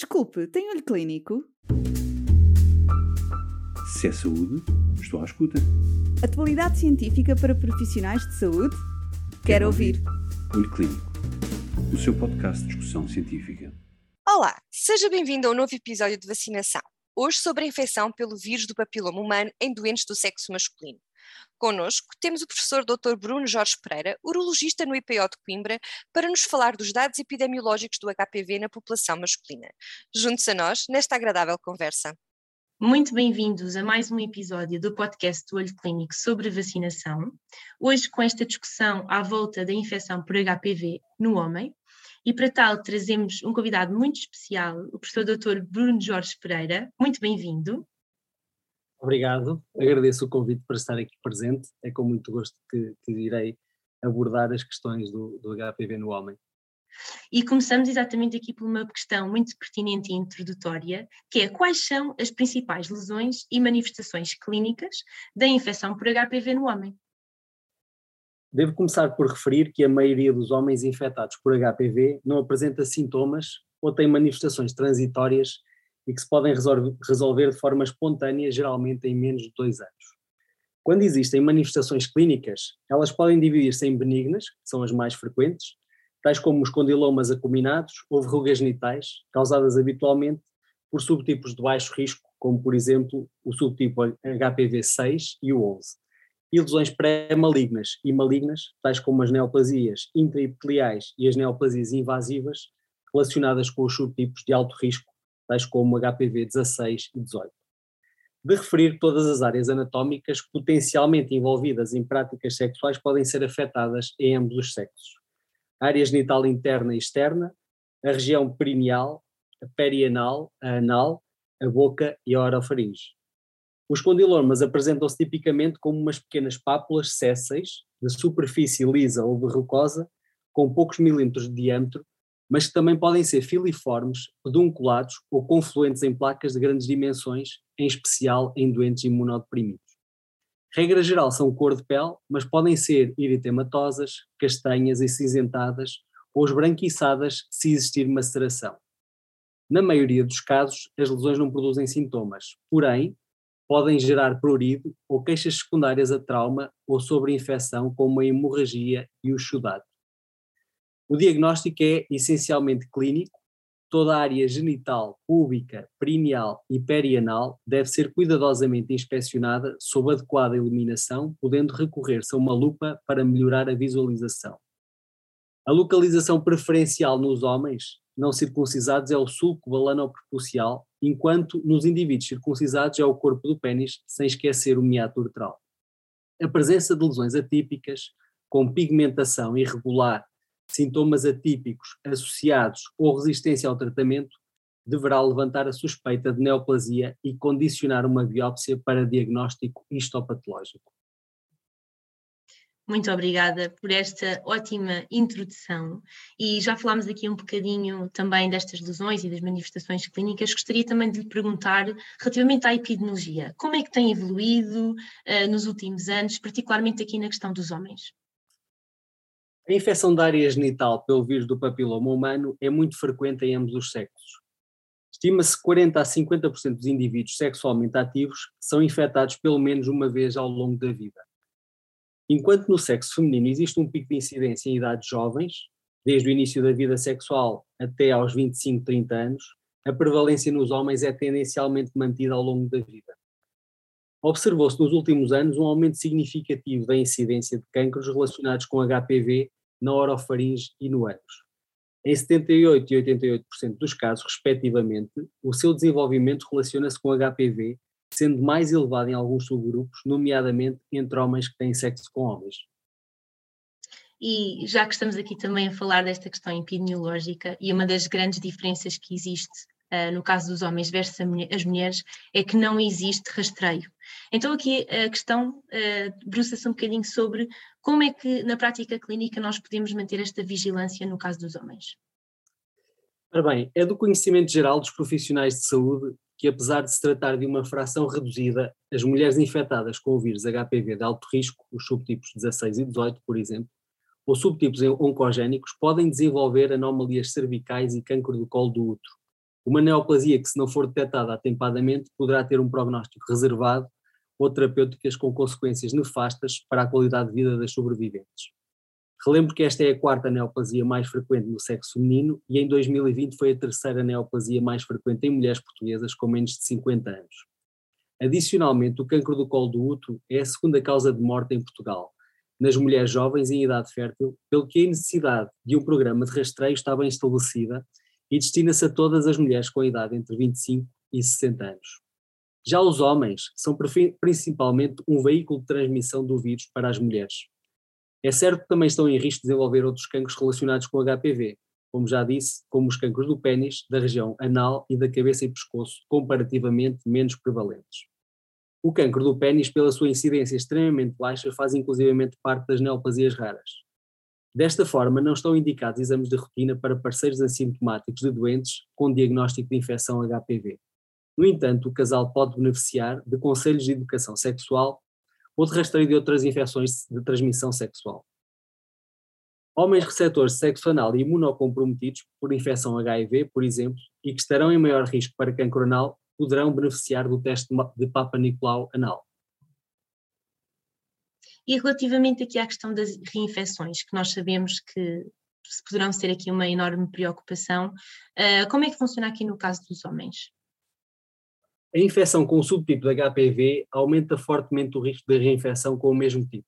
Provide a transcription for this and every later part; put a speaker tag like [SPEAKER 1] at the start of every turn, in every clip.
[SPEAKER 1] Desculpe, tem olho clínico?
[SPEAKER 2] Se é saúde, estou à escuta.
[SPEAKER 1] Atualidade científica para profissionais de saúde? Quero,
[SPEAKER 2] Quero
[SPEAKER 1] ouvir.
[SPEAKER 2] Olho Clínico, o seu podcast de discussão científica.
[SPEAKER 3] Olá, seja bem-vindo a um novo episódio de vacinação. Hoje sobre a infecção pelo vírus do papiloma humano em doentes do sexo masculino. Connosco temos o professor Dr. Bruno Jorge Pereira, urologista no IPO de Coimbra, para nos falar dos dados epidemiológicos do HPV na população masculina. Junte-se a nós nesta agradável conversa.
[SPEAKER 4] Muito bem-vindos a mais um episódio do podcast do Olho Clínico sobre vacinação. Hoje, com esta discussão à volta da infecção por HPV no homem. E para tal, trazemos um convidado muito especial, o professor Dr. Bruno Jorge Pereira. Muito bem-vindo.
[SPEAKER 5] Obrigado, agradeço o convite para estar aqui presente. É com muito gosto que, que irei abordar as questões do, do HPV no homem.
[SPEAKER 4] E começamos exatamente aqui por uma questão muito pertinente e introdutória, que é quais são as principais lesões e manifestações clínicas da infecção por HPV no homem?
[SPEAKER 5] Devo começar por referir que a maioria dos homens infectados por HPV não apresenta sintomas ou tem manifestações transitórias e que se podem resolver de forma espontânea, geralmente em menos de dois anos. Quando existem manifestações clínicas, elas podem dividir-se em benignas, que são as mais frequentes, tais como os condilomas acuminados ou verrugas genitais, causadas habitualmente por subtipos de baixo risco, como por exemplo o subtipo HPV6 e o 11, e lesões pré-malignas e malignas, tais como as neoplasias intraepiteliais e as neoplasias invasivas, relacionadas com os subtipos de alto risco, tais como HPV 16 e 18. De referir todas as áreas anatómicas potencialmente envolvidas em práticas sexuais podem ser afetadas em ambos os sexos. A área genital interna e externa, a região perineal, a perianal, a anal, a boca e a orofaringe. Os condilomas apresentam-se tipicamente como umas pequenas pápulas sésseis, de superfície lisa ou verrucosa, com poucos milímetros de diâmetro, mas que também podem ser filiformes, pedunculados ou confluentes em placas de grandes dimensões, em especial em doentes imunodeprimidos. Regra geral são cor de pele, mas podem ser eritematosas, castanhas e cinzentadas ou esbranquiçadas se existir maceração. Na maioria dos casos, as lesões não produzem sintomas, porém, podem gerar prurido ou queixas secundárias a trauma ou sobreinfecção, como a hemorragia e o chudato. O diagnóstico é essencialmente clínico, toda a área genital, púbica, perineal e perianal deve ser cuidadosamente inspecionada sob adequada iluminação, podendo recorrer-se a uma lupa para melhorar a visualização. A localização preferencial nos homens não circuncisados é o sulco balanoprepucial, enquanto nos indivíduos circuncisados é o corpo do pênis, sem esquecer o meato uretral. A presença de lesões atípicas, com pigmentação irregular, sintomas atípicos associados ou resistência ao tratamento, deverá levantar a suspeita de neoplasia e condicionar uma biópsia para diagnóstico histopatológico.
[SPEAKER 4] Muito obrigada por esta ótima introdução. E já falámos aqui um bocadinho também destas lesões e das manifestações clínicas. Gostaria também de lhe perguntar relativamente à epidemiologia. Como é que tem evoluído uh, nos últimos anos, particularmente aqui na questão dos homens?
[SPEAKER 5] A infecção da área genital pelo vírus do papiloma humano é muito frequente em ambos os sexos. Estima-se que 40 a 50% dos indivíduos sexualmente ativos são infectados pelo menos uma vez ao longo da vida. Enquanto no sexo feminino existe um pico de incidência em idades jovens, desde o início da vida sexual até aos 25, 30 anos, a prevalência nos homens é tendencialmente mantida ao longo da vida. Observou-se nos últimos anos um aumento significativo da incidência de cancros relacionados com HPV na orofaringe e no ânus. Em 78% e 88% dos casos, respectivamente, o seu desenvolvimento relaciona-se com HPV sendo mais elevado em alguns subgrupos, nomeadamente entre homens que têm sexo com homens.
[SPEAKER 4] E já que estamos aqui também a falar desta questão epidemiológica, e uma das grandes diferenças que existe no caso dos homens versus as mulheres é que não existe rastreio. Então, aqui a questão uh, debruça-se um bocadinho sobre como é que na prática clínica nós podemos manter esta vigilância no caso dos homens.
[SPEAKER 5] Ora bem, é do conhecimento geral dos profissionais de saúde que, apesar de se tratar de uma fração reduzida, as mulheres infectadas com o vírus HPV de alto risco, os subtipos 16 e 18, por exemplo, ou subtipos oncogénicos, podem desenvolver anomalias cervicais e câncer do colo do útero, Uma neoplasia que, se não for detectada atempadamente, poderá ter um prognóstico reservado ou terapêuticas com consequências nefastas para a qualidade de vida das sobreviventes. Relembro que esta é a quarta neoplasia mais frequente no sexo feminino e em 2020 foi a terceira neoplasia mais frequente em mulheres portuguesas com menos de 50 anos. Adicionalmente, o cancro do colo do útero é a segunda causa de morte em Portugal, nas mulheres jovens em idade fértil, pelo que a necessidade de um programa de rastreio está bem estabelecida e destina-se a todas as mulheres com idade entre 25 e 60 anos. Já os homens são principalmente um veículo de transmissão do vírus para as mulheres. É certo que também estão em risco de desenvolver outros cancros relacionados com HPV, como já disse, como os cancros do pênis, da região anal e da cabeça e pescoço, comparativamente menos prevalentes. O cancro do pênis, pela sua incidência extremamente baixa, faz inclusivamente parte das neoplasias raras. Desta forma, não estão indicados exames de rotina para parceiros assintomáticos de doentes com diagnóstico de infecção HPV. No entanto, o casal pode beneficiar de conselhos de educação sexual ou de rastreio de outras infecções de transmissão sexual. Homens receptores sexo anal e imunocomprometidos por infecção HIV, por exemplo, e que estarão em maior risco para cancro anal, poderão beneficiar do teste de Papa Nicolau anal.
[SPEAKER 4] E relativamente aqui à questão das reinfecções, que nós sabemos que poderão ser aqui uma enorme preocupação, uh, como é que funciona aqui no caso dos homens?
[SPEAKER 5] A infecção com o subtipo de HPV aumenta fortemente o risco de reinfecção com o mesmo tipo.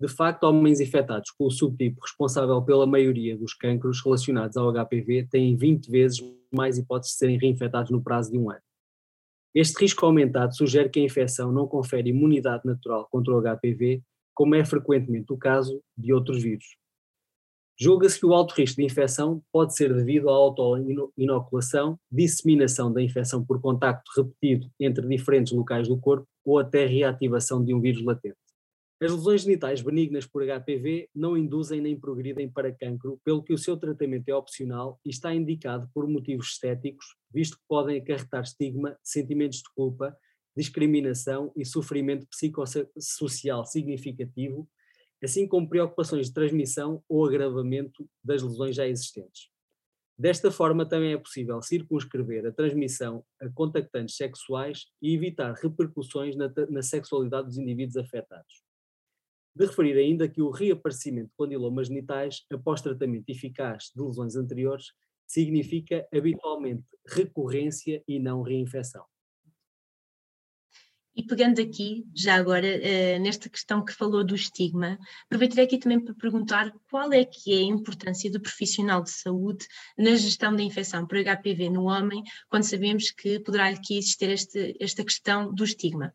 [SPEAKER 5] De facto, homens infectados com o subtipo responsável pela maioria dos cancros relacionados ao HPV têm 20 vezes mais hipóteses de serem reinfectados no prazo de um ano. Este risco aumentado sugere que a infecção não confere imunidade natural contra o HPV, como é frequentemente o caso de outros vírus. Julga-se que o alto risco de infecção pode ser devido à auto-inoculação, disseminação da infecção por contacto repetido entre diferentes locais do corpo ou até reativação de um vírus latente. As lesões genitais benignas por HPV não induzem nem progridem para cancro, pelo que o seu tratamento é opcional e está indicado por motivos estéticos, visto que podem acarretar estigma, sentimentos de culpa, discriminação e sofrimento psicossocial significativo, assim como preocupações de transmissão ou agravamento das lesões já existentes. Desta forma, também é possível circunscrever a transmissão a contactantes sexuais e evitar repercussões na, na sexualidade dos indivíduos afetados. De referir ainda que o reaparecimento de condilomas genitais após tratamento eficaz de lesões anteriores significa habitualmente recorrência e não reinfecção.
[SPEAKER 4] E pegando aqui, já agora, uh, nesta questão que falou do estigma, aproveitarei aqui também para perguntar qual é que é a importância do profissional de saúde na gestão da infecção por HPV no homem, quando sabemos que poderá aqui existir este, esta questão do estigma.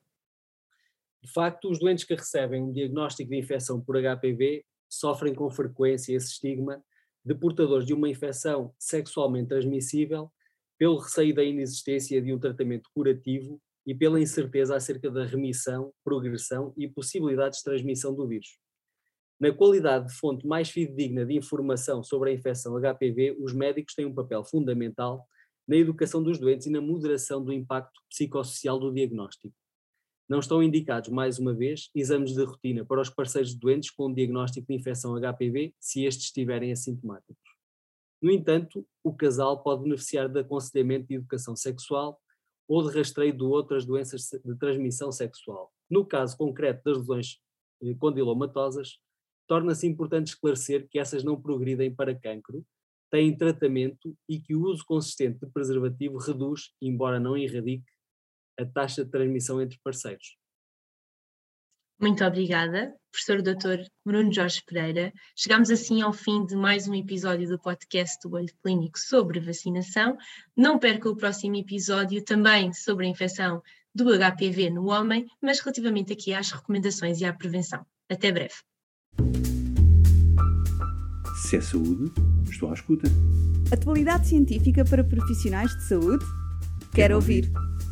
[SPEAKER 5] De facto, os doentes que recebem um diagnóstico de infecção por HPV sofrem com frequência esse estigma de portadores de uma infecção sexualmente transmissível pelo receio da inexistência de um tratamento curativo e pela incerteza acerca da remissão, progressão e possibilidades de transmissão do vírus. Na qualidade de fonte mais fidedigna de informação sobre a infecção HPV, os médicos têm um papel fundamental na educação dos doentes e na moderação do impacto psicossocial do diagnóstico. Não estão indicados, mais uma vez, exames de rotina para os parceiros doentes com diagnóstico de infecção HPV, se estes estiverem assintomáticos. No entanto, o casal pode beneficiar de aconselhamento de educação sexual ou de rastreio de outras doenças de transmissão sexual. No caso concreto das lesões eh, condilomatosas, torna-se importante esclarecer que essas não progridem para cancro, têm tratamento e que o uso consistente de preservativo reduz, embora não erradique, a taxa de transmissão entre parceiros.
[SPEAKER 4] Muito obrigada, professor Dr. Bruno Jorge Pereira. Chegamos assim ao fim de mais um episódio do podcast do Olho Clínico sobre vacinação. Não perca o próximo episódio também sobre a infecção do HPV no homem, mas relativamente aqui às recomendações e à prevenção. Até breve.
[SPEAKER 2] Se é saúde, estou à escuta.
[SPEAKER 1] Atualidade científica para profissionais de saúde? Quero, Quero ouvir.
[SPEAKER 2] ouvir.